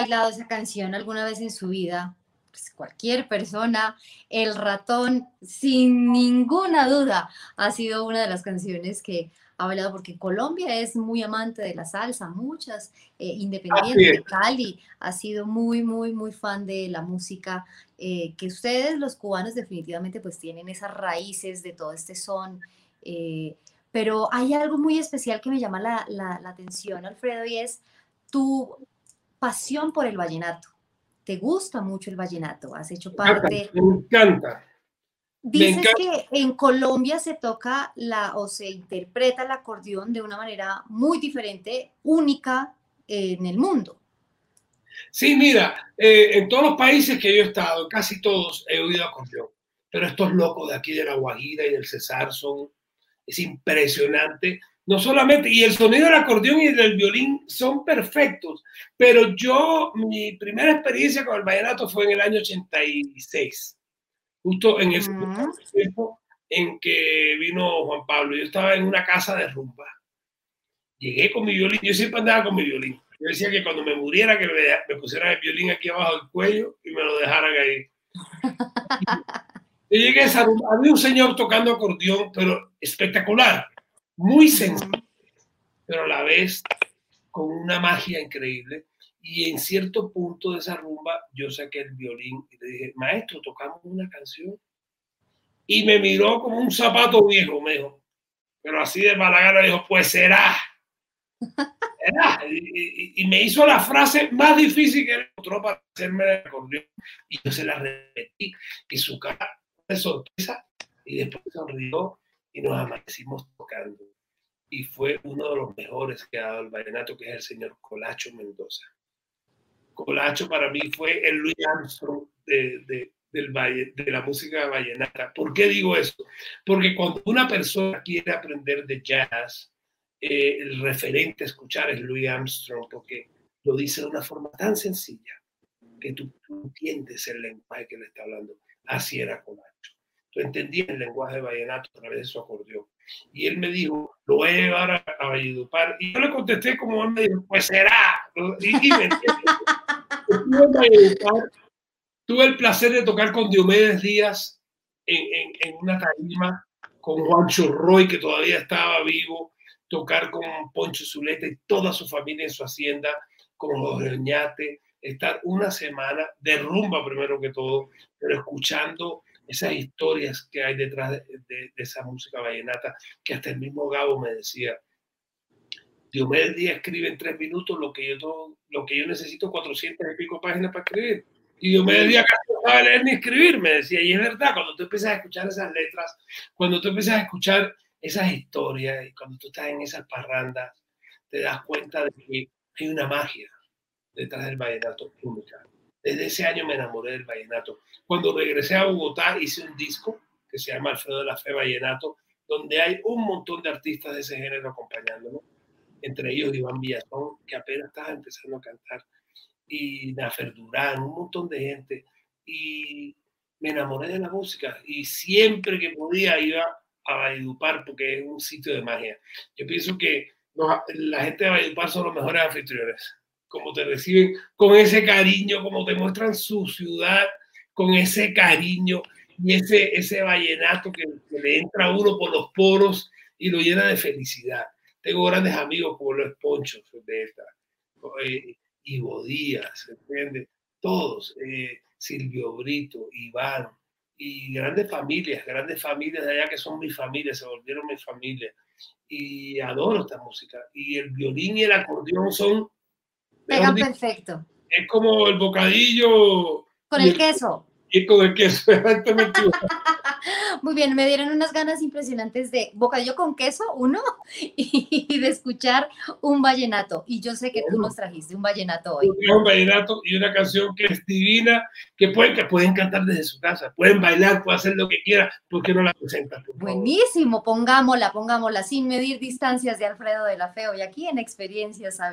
Bailado esa canción alguna vez en su vida? Pues cualquier persona. El ratón, sin ninguna duda, ha sido una de las canciones que ha bailado porque Colombia es muy amante de la salsa, muchas, eh, independiente de Cali, ha sido muy, muy, muy fan de la música, eh, que ustedes los cubanos definitivamente pues tienen esas raíces de todo este son, eh, pero hay algo muy especial que me llama la, la, la atención, Alfredo, y es tu pasión por el vallenato. ¿Te gusta mucho el vallenato? ¿Has hecho parte? Me encanta. Dices que en Colombia se toca la o se interpreta el acordeón de una manera muy diferente, única en el mundo. Sí, mira, eh, en todos los países que yo he estado, casi todos he oído acordeón, pero estos locos de aquí de la Guajira y del Cesar son, es impresionante. No solamente, y el sonido del acordeón y del violín son perfectos, pero yo, mi primera experiencia con el vallenato fue en el año 86 justo en ese tiempo en que vino Juan Pablo. Yo estaba en una casa de rumba. Llegué con mi violín, yo siempre andaba con mi violín. Yo decía que cuando me muriera que me, pusieran el violín aquí abajo del cuello y me lo dejaran ahí. Yo llegué a esa rumba, había un señor tocando acordeón, pero espectacular, muy sencillo, pero a la vez con una magia increíble. Y en cierto punto de esa rumba yo saqué el violín y le dije, maestro, tocamos una canción. Y me miró como un zapato viejo, me dijo, pero así de mala gana, dijo, pues será. Y, me hizo la frase más difícil que encontró para hacerme el acordeón. Y yo se la repetí. Y su cara de sorpresa. Y después sonrió y nos amanecimos tocando. Y fue uno de los mejores que ha dado el vallenato, que es el señor Colacho Mendoza. Colacho para mí fue el Louis Armstrong de, del valle, de la música vallenata. ¿Por qué digo esto? Porque cuando una persona quiere aprender de jazz, eh, el referente a escuchar es Louis Armstrong, porque lo dice de una forma tan sencilla que tú, entiendes el lenguaje que le está hablando. Así era Colacho. Tú entendías el lenguaje de vallenato a través de su acordeón. Y él me dijo, lo voy a llevar a, a Valledupar. Y yo le contesté como él me dijo, pues será. Y, y me tuve el placer de tocar con Diomedes Díaz en, en, una tarima, con Juancho Roy, que todavía estaba vivo, tocar con Poncho Zuleta y toda su familia en su hacienda, con Jorge Oñate, estar una semana de rumba primero que todo, pero escuchando esas historias que hay detrás de, de, esa música vallenata, que hasta el mismo Gabo me decía, Diomedes Díaz escribe en tres minutos lo que yo, todo, lo que yo necesito 400 y pico páginas para escribir. Y Diomedes Díaz casi no sabe leer ni escribir, me decía. Y es verdad, cuando tú empiezas a escuchar esas letras, cuando tú empiezas a escuchar esas historias y cuando tú estás en esas parrandas, te das cuenta de que hay una magia detrás del vallenato única. Desde ese año me enamoré del vallenato. Cuando regresé a Bogotá hice un disco que se llama Alfredo de la Fe Vallenato, donde hay un montón de artistas de ese género acompañándome, entre ellos Iván Villazón, que apenas estaba empezando a cantar, y Nafer Durán, un montón de gente. Y me enamoré de la música y siempre que podía iba a Valledupar porque es un sitio de magia. Yo pienso que la gente de Valledupar son los mejores anfitriones como te reciben, con ese cariño, como te muestran su ciudad, con ese cariño y ese, ese vallenato que, le entra a uno por los poros y lo llena de felicidad. Tengo grandes amigos como los Ponchos de esta, eh, Ivo Díaz, ¿entiendes? Todos, eh, Silvio Brito, Iván, y grandes familias, grandes familias de allá que son mi familia, se volvieron mi familia. Y adoro esta música. Y el violín y el acordeón son Pegan perfecto. Es como el bocadillo. Con el, queso. Y con el queso, exactamente. Muy bien, me dieron unas ganas impresionantes de bocadillo con queso, uno, y de escuchar un vallenato. Y yo sé que tú nos trajiste un vallenato hoy. Un vallenato y una canción que es divina, que pueden, que pueden cantar desde su casa, pueden bailar, pueden hacer lo que quieran, ¿por qué no la presentan? Buenísimo, pongámosla, pongámosla sin medir distancias de Alfredo de la Feo y aquí en Experiencias a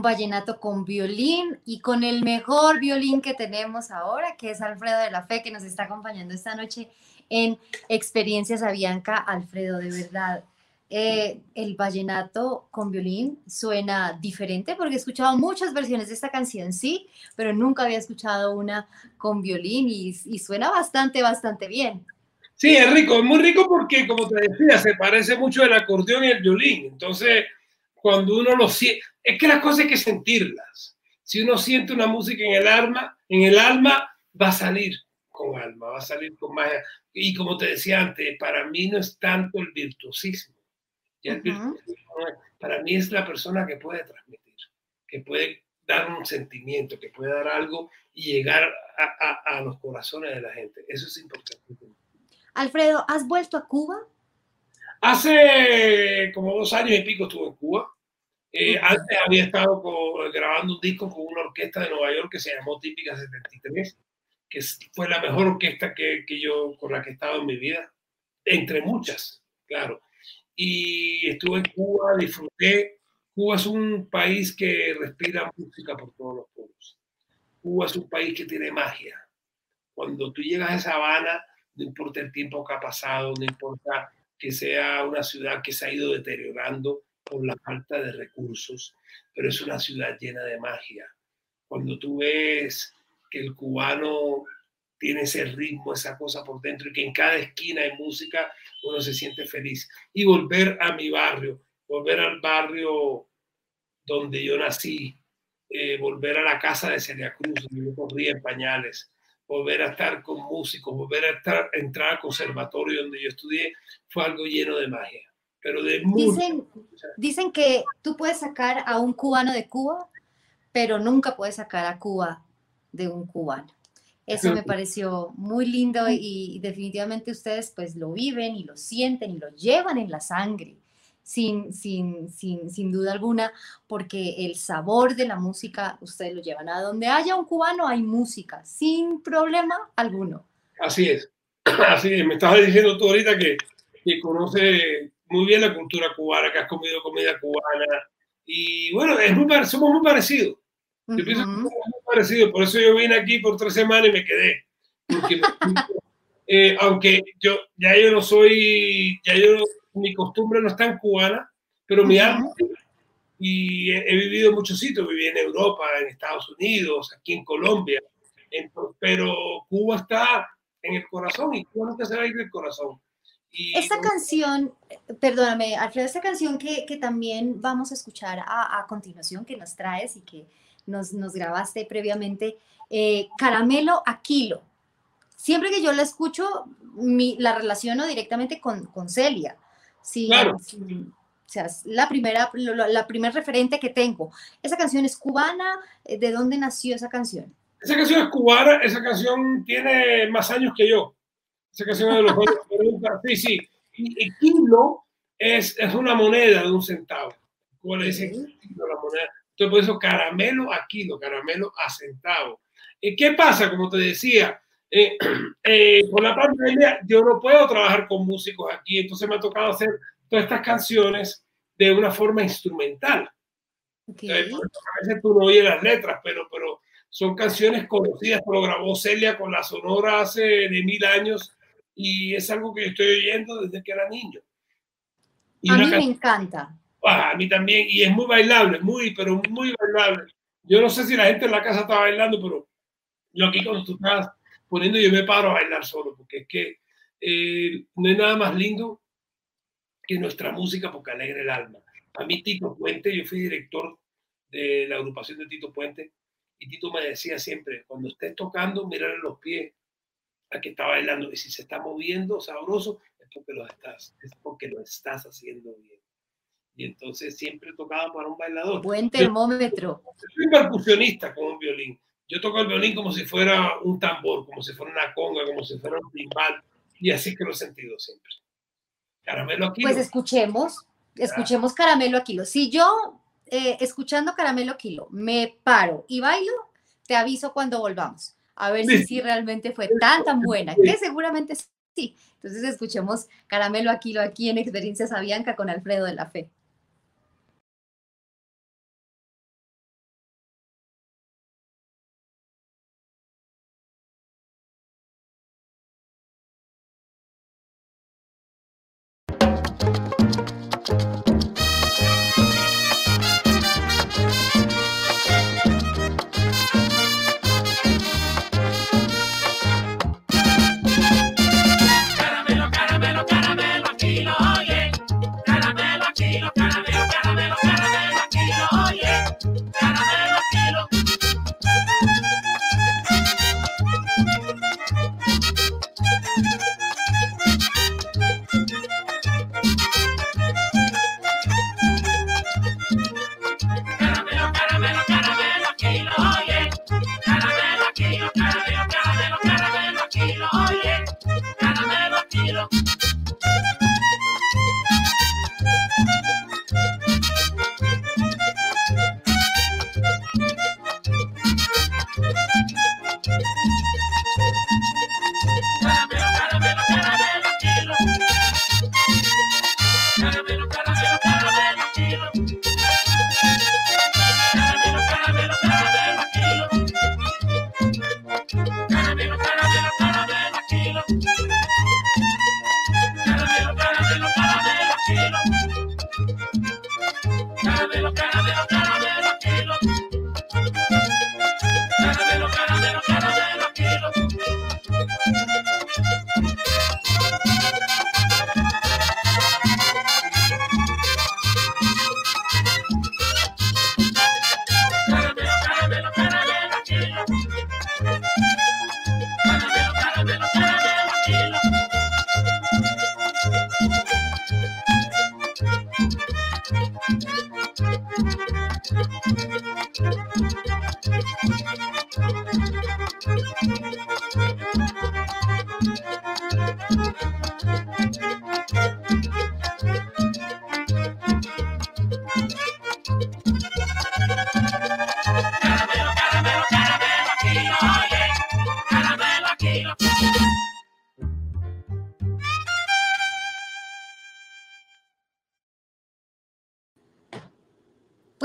un vallenato con violín y con el mejor violín que tenemos ahora, que es Alfredo de la Fe, que nos está acompañando esta noche en Experiencias Avianca. Alfredo, de verdad, eh, el vallenato con violín suena diferente porque he escuchado muchas versiones de esta canción, sí, pero nunca había escuchado una con violín y, suena bastante, bastante bien. Sí, es rico, es muy rico porque, como te decía, se parece mucho el acordeón y el violín. Entonces, cuando uno lo siente, es que las cosas hay que sentirlas. Si uno siente una música en el alma, en el alma va a salir con alma, va a salir con magia. Y como te decía antes, para mí no es tanto el virtuosismo. Ya el virtuosismo para mí es la persona que puede transmitir, que puede dar un sentimiento, que puede dar algo y llegar a, a- a los corazones de la gente. Eso es importante. Alfredo, ¿has vuelto a Cuba? Hace como dos años y pico estuve en Cuba. Eh. Antes había estado con- grabando un disco con una orquesta de Nueva York que se llamó Típica 73, que fue la mejor orquesta que, que yo con la que he estado en mi vida, entre muchas, claro. Y estuve en Cuba, disfruté. Cuba es un país que respira música por todos los poros. Cuba es un país que tiene magia. Cuando tú llegas a esa Habana, no importa el tiempo que ha pasado, no importa que sea una ciudad que se ha ido deteriorando por la falta de recursos, pero es una ciudad llena de magia. Cuando tú ves que el cubano tiene ese ritmo, esa cosa por dentro y que en cada esquina hay música, uno se siente feliz. Y volver a mi barrio, volver al barrio donde yo nací, eh, volver a la casa de Celia Cruz, donde yo corría en pañales, volver a estar con músicos, volver a estar, entrar al conservatorio donde yo estudié, fue algo lleno de magia, pero de Dicen, dicen que tú puedes sacar a un cubano de Cuba, pero nunca puedes sacar a Cuba de un cubano. Eso me pareció muy lindo y definitivamente ustedes pues lo viven y lo sienten y lo llevan en la sangre, sin, sin, sin, sin duda alguna, porque el sabor de la música ustedes lo llevan. A donde haya un cubano hay música, sin problema alguno. Así es, así es. Me estabas diciendo tú ahorita que, que conoce muy bien la cultura cubana, que has comido comida cubana. Y bueno, es muy, somos muy parecidos. Yo pienso que somos muy parecidos. Por eso yo vine aquí por tres semanas y me quedé. Porque eh, aunque yo ya yo no soy, ya yo mi costumbre no es tan cubana, pero mi sí. y he, he vivido en muchos sitios, viví en Europa, en Estados Unidos, aquí en Colombia, Ento- pero Cuba está en el corazón y Cuba nunca se va a ir del corazón. Y Esta canción, perdóname, Alfredo, esta canción que, que también vamos a escuchar a, a continuación, que nos traes y que nos, nos grabaste previamente, eh, Caramelo a Kilo. Siempre que yo la escucho, mi- la relaciono directamente con, con Celia. Sí, Claro. sí, o sea, es la primera, lo- la primer referente que tengo. Esa canción es cubana. eh, ¿De dónde nació esa canción? esa canción es cubana, esa canción tiene más años que yo. Esa canción es de los años 40, sí, sí. Y, y kilo es, es una moneda de un centavo. Como le dicen kilo la moneda. Entonces, por eso caramelo a kilo, caramelo a centavo. ¿Y qué pasa? Como te decía, eh, eh, con la pandemia yo no puedo trabajar con músicos aquí, entonces me ha tocado hacer todas estas canciones de una forma instrumental. Ok. Entonces, por a veces tú no oyes las letras, pero, pero son canciones conocidas, lo grabó Celia con la Sonora hace de mil años y es algo que estoy oyendo desde que era niño. Y A mí me can- encanta. Ah, a mí también, y es muy bailable, muy, pero muy bailable. Yo no sé si la gente en la casa está bailando, pero yo aquí cuando tú estás poniendo, yo me paro a bailar solo, porque es que eh, no hay nada más lindo que nuestra música porque alegra el alma. A mí Tito Puente, yo fui director de la agrupación de Tito Puente, y Tito me decía siempre, cuando estés tocando, mírale los pies a que está bailando, y si se está moviendo sabroso, es porque lo estás, es porque lo estás haciendo bien. Y entonces siempre tocaba para un bailador. Buen termómetro. Yo soy percusionista con un violín. Yo toco el violín como si fuera un tambor, como si fuera una conga, como si fuera un timbal. Y así que lo he sentido siempre. Caramelo aquí. Pues escuchemos, escuchemos Caramelo a Kilo. Si yo, eh, escuchando Caramelo a Kilo, me paro y bailo, te aviso cuando volvamos. A ver si realmente fue tan, tan buena, que seguramente sí. Entonces escuchemos Caramelo a Kilo aquí en Experiencias Avianca con Alfredo de la Fe.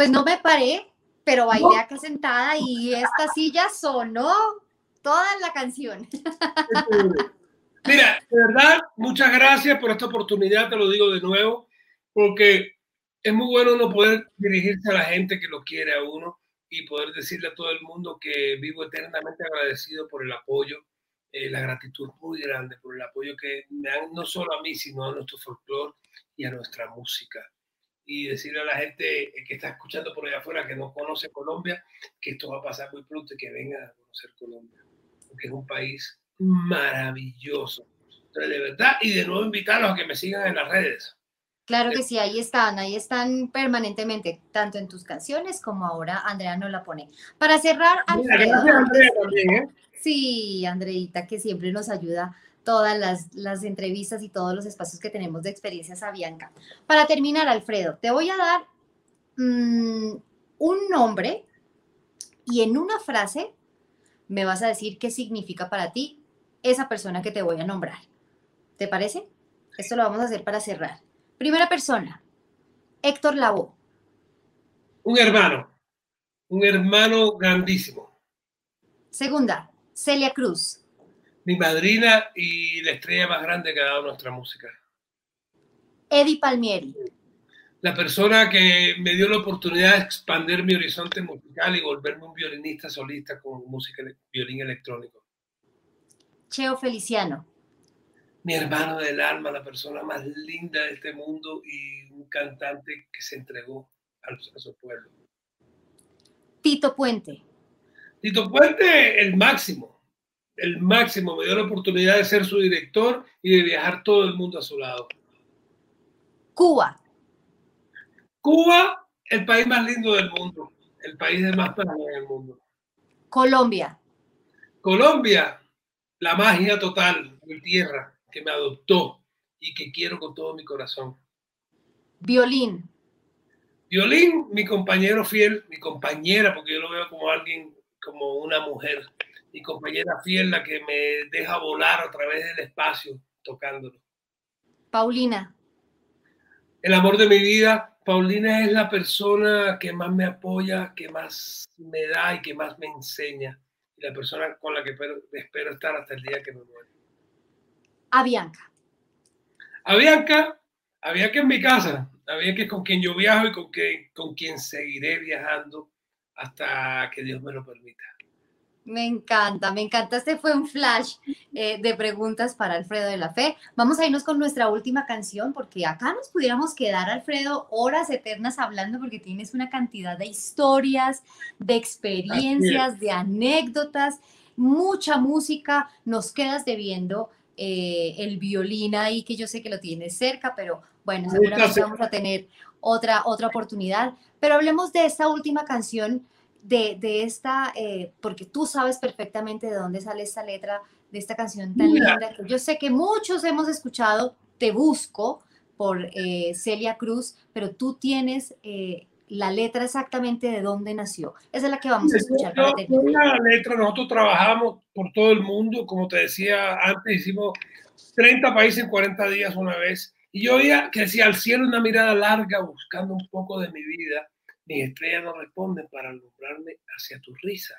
Pues no me paré, pero bailé acá sentada y esta silla sonó toda la canción. Mira, de verdad, muchas gracias por esta oportunidad, te lo digo de nuevo, porque es muy bueno uno poder dirigirse a la gente que lo quiere a uno y poder decirle a todo el mundo que vivo eternamente agradecido por el apoyo, eh, la gratitud muy grande por el apoyo que me dan no solo a mí, sino a nuestro folclore y a nuestra música. Y decirle a la gente que está escuchando por allá afuera que no conoce Colombia, que esto va a pasar muy pronto y que vengan a conocer Colombia, porque es un país maravilloso. Entonces, de verdad, y de nuevo invitarlos a que me sigan en las redes. Claro que sí, ahí están, ahí están permanentemente, tanto en tus canciones como ahora Andrea nos la pone. Para cerrar, Mira, gracias, Andrea, también, ¿eh? Sí, Andreita, que siempre nos ayuda todas las, las entrevistas y todos los espacios que tenemos de experiencias a Bianca. Para terminar, Alfredo, te voy a dar mm, un nombre y en una frase me vas a decir qué significa para ti esa persona que te voy a nombrar. ¿Te parece? Esto lo vamos a hacer para cerrar. Primera persona, Héctor Lavoe. Un hermano, un hermano grandísimo. Segunda, Celia Cruz. Mi madrina y la estrella más grande que ha dado nuestra música. Eddie Palmieri. La persona que me dio la oportunidad de expandir mi horizonte musical y volverme un violinista solista con música, violín electrónico. Cheo Feliciano. Mi hermano del alma, la persona más linda de este mundo y un cantante que se entregó a su pueblo. Tito Puente. Tito Puente, el máximo, el máximo. Me dio la oportunidad de ser su director y de viajar todo el mundo a su lado. Cuba. Cuba, el país más lindo del mundo, el país de más paz en el mundo. Colombia. Colombia, la magia total, mi tierra, que me adoptó y que quiero con todo mi corazón. Violín. Violín, mi compañero fiel, mi compañera, porque yo lo veo como alguien, como una mujer, mi compañera fiel, la que me deja volar a través del espacio tocándolo. Paulina. El amor de mi vida, Paulina es la persona que más me apoya, que más me da y que más me enseña. Y la persona con la que espero, espero estar hasta el día que me muera. A Bianca. A Bianca, a Bianca en mi casa, a Bianca es con quien yo viajo y con, que, con quien seguiré viajando hasta que Dios me lo permita. Me encanta, me encanta. Este fue un flash eh, de preguntas para Alfredo de la Fe. Vamos a irnos con nuestra última canción porque acá nos pudiéramos quedar, Alfredo, horas eternas hablando porque tienes una cantidad de historias, de experiencias, de anécdotas, mucha música. Nos quedas debiendo eh, el violín ahí, que yo sé que lo tienes cerca, pero bueno, seguramente vamos a tener otra, otra oportunidad. Pero hablemos de esta última canción de, de esta, eh, porque tú sabes perfectamente de dónde sale esta letra de esta canción tan Mira. linda. que Yo sé que muchos hemos escuchado Te Busco por eh, Celia Cruz, pero tú tienes eh, la letra exactamente de dónde nació. Esa es la que vamos a escuchar. Yo- yo la letra, nosotros trabajamos por todo el mundo, como te decía antes, hicimos 30 países en 40 días una vez Y yo oía que decía al cielo una mirada larga buscando un poco de mi vida. Mis estrellas no responden para alumbrarme hacia tu risa.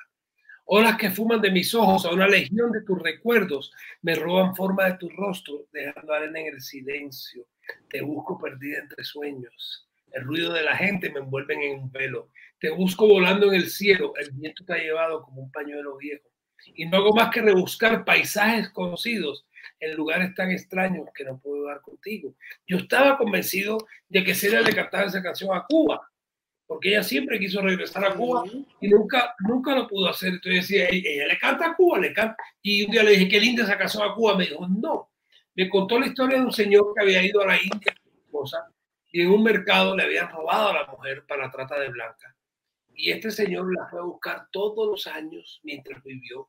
Olas que fuman de mis ojos a una legión de tus recuerdos me roban forma de tu rostro, dejando arena en el silencio. Te busco perdida entre sueños. El ruido de la gente me envuelven en un velo. Te busco volando en el cielo. El viento te ha llevado como un pañuelo viejo. Y no hago más que rebuscar paisajes conocidos en lugares tan extraños que no puedo dar contigo. Yo estaba convencido de que Celia le cantaba esa canción a Cuba, porque ella siempre quiso regresar a Cuba y nunca, nunca lo pudo hacer. Entonces decía, ella, le canta a Cuba, le canta. Y un día le dije, qué linda esa canción a Cuba. Me dijo, no. Me contó la historia de un señor que había ido a la India, su esposa, y en un mercado le habían robado a la mujer para trata de blanca. Y este señor la fue a buscar todos los años mientras vivió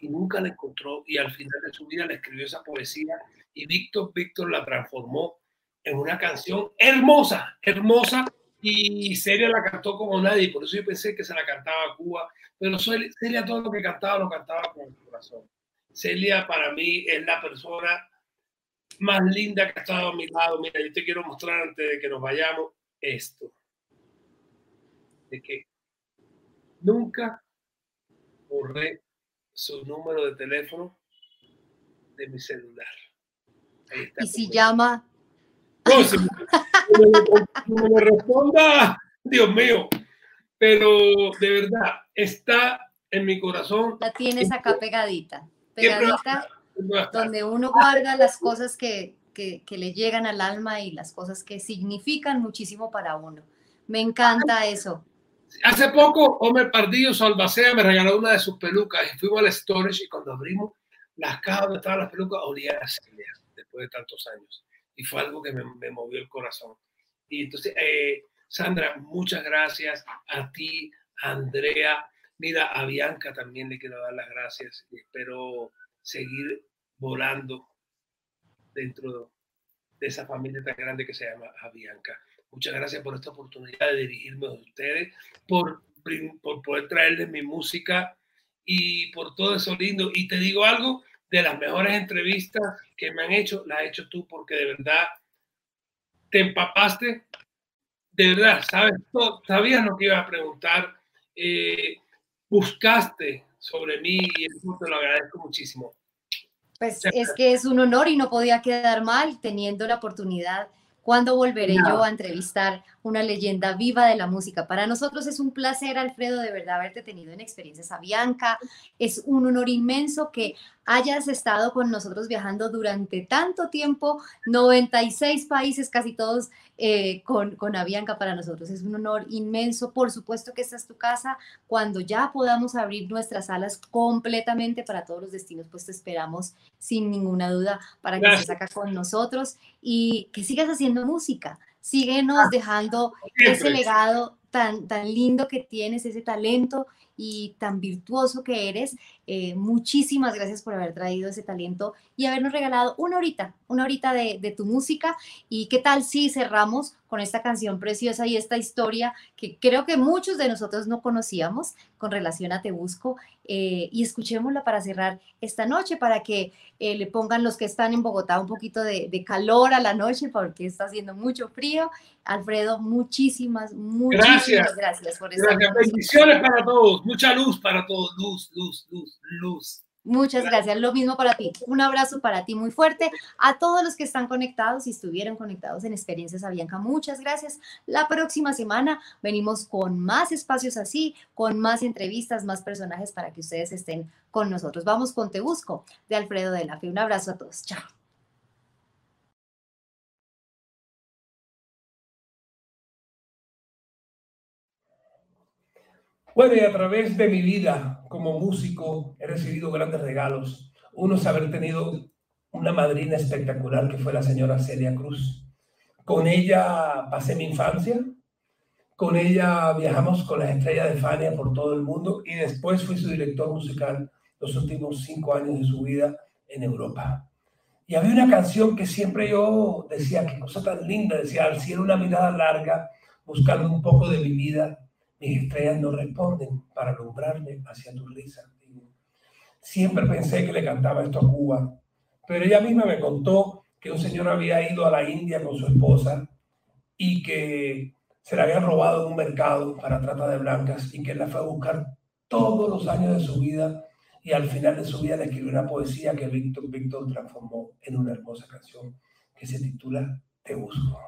y nunca la encontró y al final de su vida le escribió esa poesía y Víctor Víctor la transformó en una canción hermosa, hermosa y Celia la cantó como nadie, por eso yo pensé que se la cantaba a Cuba, pero Celia todo lo que cantaba lo cantaba con el corazón. Celia para mí es la persona más linda que ha estado a mi lado. Mira, yo te quiero mostrar antes de que nos vayamos esto. De que nunca borré su número de teléfono de mi celular. Ahí está Y si como- llama, No, me, si me- me responda, Dios mío. Pero de verdad, está en mi corazón. la tienes acá pegadita, pegadita, donde uno guarda las cosas que, que, que le llegan al alma y las cosas que significan muchísimo para uno. Me encanta eso. Hace poco, Homer Pardillo Salvacea me regaló una de sus pelucas y fuimos al storage y cuando abrimos las cajas donde estaban las pelucas, olía a Celia después de tantos años. Y fue algo que me, me movió el corazón. Y entonces, eh, Sandra, muchas gracias a ti, Andrea. Mira, a Bianca también le quiero dar las gracias y espero seguir volando dentro de esa familia tan grande que se llama Avianca. Muchas gracias por esta oportunidad de dirigirme a ustedes, por, por poder traerles mi música y por todo eso lindo. Y te digo algo, de las mejores entrevistas que me han hecho, las has hecho tú porque de verdad te empapaste, de verdad, sabes, todo, sabías lo que ibas a preguntar, eh, buscaste sobre mí y eso te lo agradezco muchísimo. Pues es que es un honor y no podía quedar mal teniendo la oportunidad. ¿Cuándo volveré No. yo a entrevistar una leyenda viva de la música? Para nosotros es un placer, Alfredo, de verdad haberte tenido en Experiencias a Bianca. Es un honor inmenso que hayas estado con nosotros viajando durante tanto tiempo, 96 países, casi todos eh, con, con Avianca para nosotros. Es un honor inmenso. Por supuesto que esta es tu casa. Cuando ya podamos abrir nuestras salas completamente para todos los destinos, pues te esperamos sin ninguna duda para que estés acá con nosotros y que sigas haciendo música. Síguenos dejando ese legado tan, tan lindo que tienes, ese talento y tan virtuoso que eres. Eh, muchísimas gracias por haber traído ese talento y habernos regalado una horita, una horita de, de tu música. ¿Y qué tal si cerramos con esta canción preciosa y esta historia que creo que muchos de nosotros no conocíamos con relación a Te Busco? eh, y escuchémosla para cerrar esta noche, para que eh, le pongan los que están en Bogotá un poquito de, de calor a la noche, porque está haciendo mucho frío. Alfredo, muchísimas, muchísimas Gracias. gracias, por estar Gracias. Bendiciones para todos. Mucha luz para todos. Luz, luz, luz, luz. Muchas gracias. Lo mismo para ti. Un abrazo para ti muy fuerte. A todos los que están conectados y estuvieron conectados en Experiencias Avianca, muchas gracias. La próxima semana venimos con más espacios así, con más entrevistas, más personajes para que ustedes estén con nosotros. Vamos con Te Busco de Alfredo de la Fe. Un abrazo a todos. Chao. Bueno, y a través de mi vida como músico he recibido grandes regalos. Uno es haber tenido una madrina espectacular que fue la señora Celia Cruz. Con ella pasé mi infancia, con ella viajamos con las estrellas de Fania por todo el mundo y después fui su director musical los últimos cinco años de su vida en Europa. Y había una canción que siempre yo decía, qué cosa tan linda, decía, al cielo una mirada larga, buscando un poco de mi vida, mis estrellas no responden para alumbrarme hacia tu risa. Siempre pensé que le cantaba esto a Cuba, pero ella misma me contó que un señor había ido a la India con su esposa y que se la habían robado en un mercado para trata de blancas y que la fue a buscar todos los años de su vida y al final de su vida le escribió una poesía que Víctor, Víctor transformó en una hermosa canción que se titula Te busco.